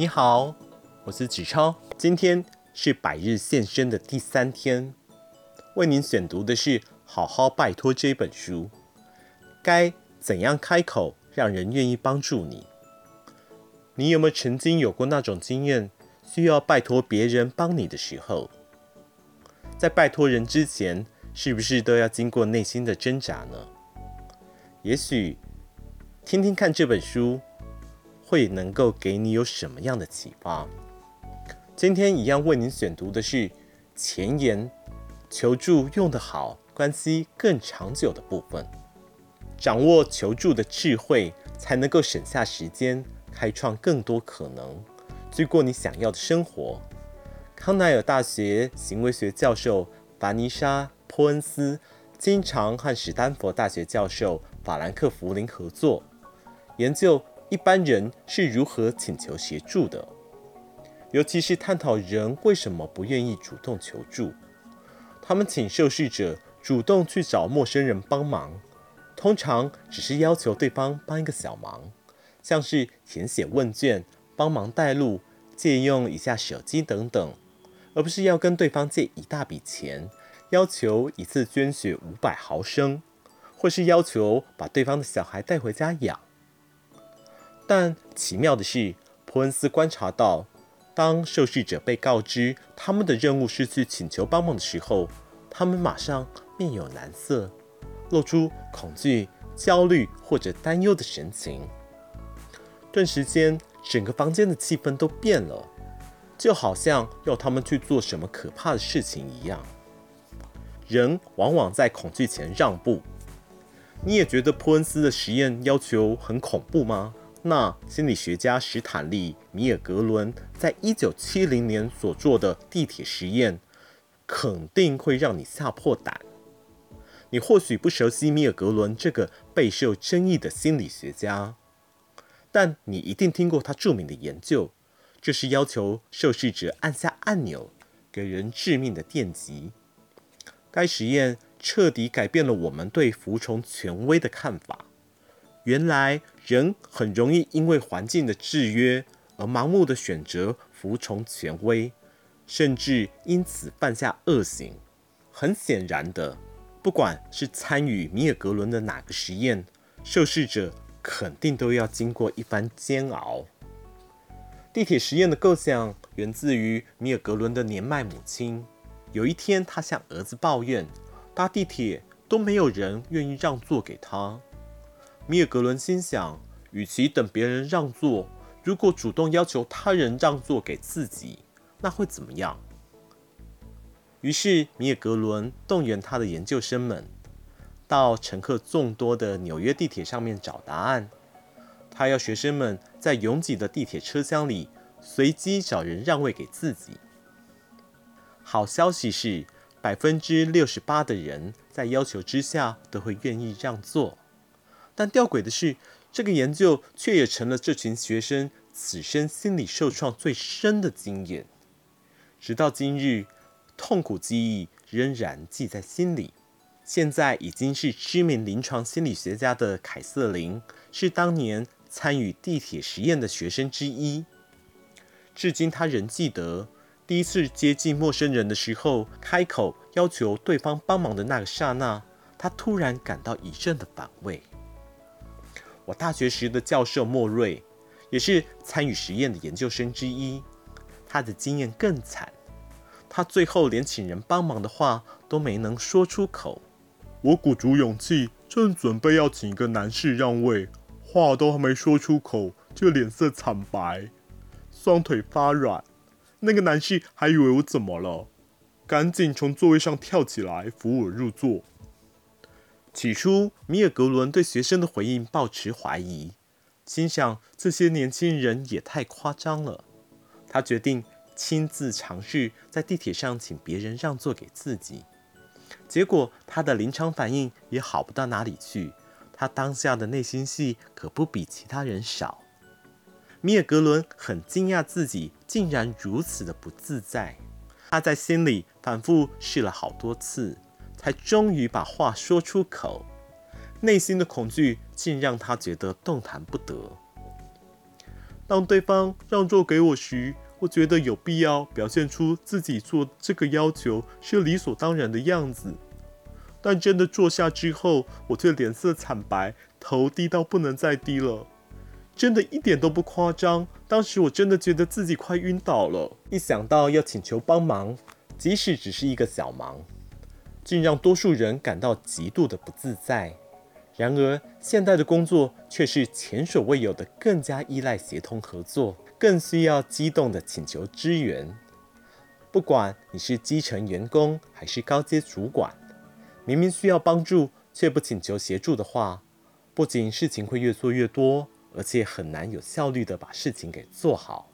你好，我是子超。今天是百日献身的第三天，为您选读的是《好好拜托》这本书。该怎样开口让人愿意帮助你？你有没有曾经有过那种经验，需要拜托别人帮你的时候，在拜托人之前，是不是都要经过内心的挣扎呢？也许听听看这本书。会能够给你有什么样的启发？今天一样为您选读的是前言：求助用得好，关系更长久的部分。掌握求助的智慧，才能够省下时间，开创更多可能，去过你想要的生活。康奈尔大学行为学教授凡妮莎·波恩斯经常和史丹佛大学教授法兰克福林合作研究。一般人是如何请求协助的？尤其是探讨人为什么不愿意主动求助。他们请受试者主动去找陌生人帮忙，通常只是要求对方帮一个小忙，像是填写问卷、帮忙带路、借用一下手机等等，而不是要跟对方借一大笔钱，要求一次捐血五百毫升，或是要求把对方的小孩带回家养。但奇妙的是，普恩斯观察到，当受试者被告知他们的任务是去请求帮忙的时候，他们马上面有难色，露出恐惧、焦虑或者担忧的神情。顿时间，整个房间的气氛都变了，就好像要他们去做什么可怕的事情一样。人往往在恐惧前让步。你也觉得普恩斯的实验要求很恐怖吗？那心理学家史坦利·米尔格伦在一九七零年所做的地铁实验，肯定会让你吓破胆。你或许不熟悉米尔格伦这个备受争议的心理学家，但你一定听过他著名的研究，就是要求受试者按下按钮，给人致命的电击。该实验彻底改变了我们对服从权威的看法。原来人很容易因为环境的制约而盲目的选择服从权威，甚至因此犯下恶行。很显然的，不管是参与米尔格伦的哪个实验，受试者肯定都要经过一番煎熬。地铁实验的构想源自于米尔格伦的年迈母亲。有一天，他向儿子抱怨，搭地铁都没有人愿意让座给他。米尔格伦心想，与其等别人让座，如果主动要求他人让座给自己，那会怎么样？于是，米尔格伦动员他的研究生们，到乘客众多的纽约地铁上面找答案。他要学生们在拥挤的地铁车厢里随机找人让位给自己。好消息是，百分之六十八的人在要求之下都会愿意让座。但吊诡的是，这个研究却也成了这群学生此生心理受创最深的经验。直到今日，痛苦记忆仍然记在心里。现在已经是知名临床心理学家的凯瑟琳，是当年参与地铁实验的学生之一。至今，他仍记得第一次接近陌生人的时候，开口要求对方帮忙的那个刹那，他突然感到一阵的反胃。我大学时的教授莫瑞，也是参与实验的研究生之一。他的经验更惨，他最后连请人帮忙的话都没能说出口。我鼓足勇气，正准备要请一个男士让位，话都还没说出口，就脸色惨白，双腿发软。那个男士还以为我怎么了，赶紧从座位上跳起来扶我入座。起初，米尔格伦对学生的回应抱持怀疑，心想这些年轻人也太夸张了。他决定亲自尝试在地铁上请别人让座给自己，结果他的临场反应也好不到哪里去。他当下的内心戏可不比其他人少。米尔格伦很惊讶自己竟然如此的不自在，他在心里反复试了好多次。才终于把话说出口，内心的恐惧竟让他觉得动弹不得。当对方让座给我时，我觉得有必要表现出自己做这个要求是理所当然的样子。但真的坐下之后，我却脸色惨白，头低到不能再低了。真的一点都不夸张，当时我真的觉得自己快晕倒了。一想到要请求帮忙，即使只是一个小忙，竟让多数人感到极度的不自在。然而，现代的工作却是前所未有的更加依赖协同合作，更需要机动的请求支援。不管你是基层员工还是高阶主管。明明需要帮助，却不请求协助的话，不仅事情会越做越多，而且很难有效率的把事情给做好。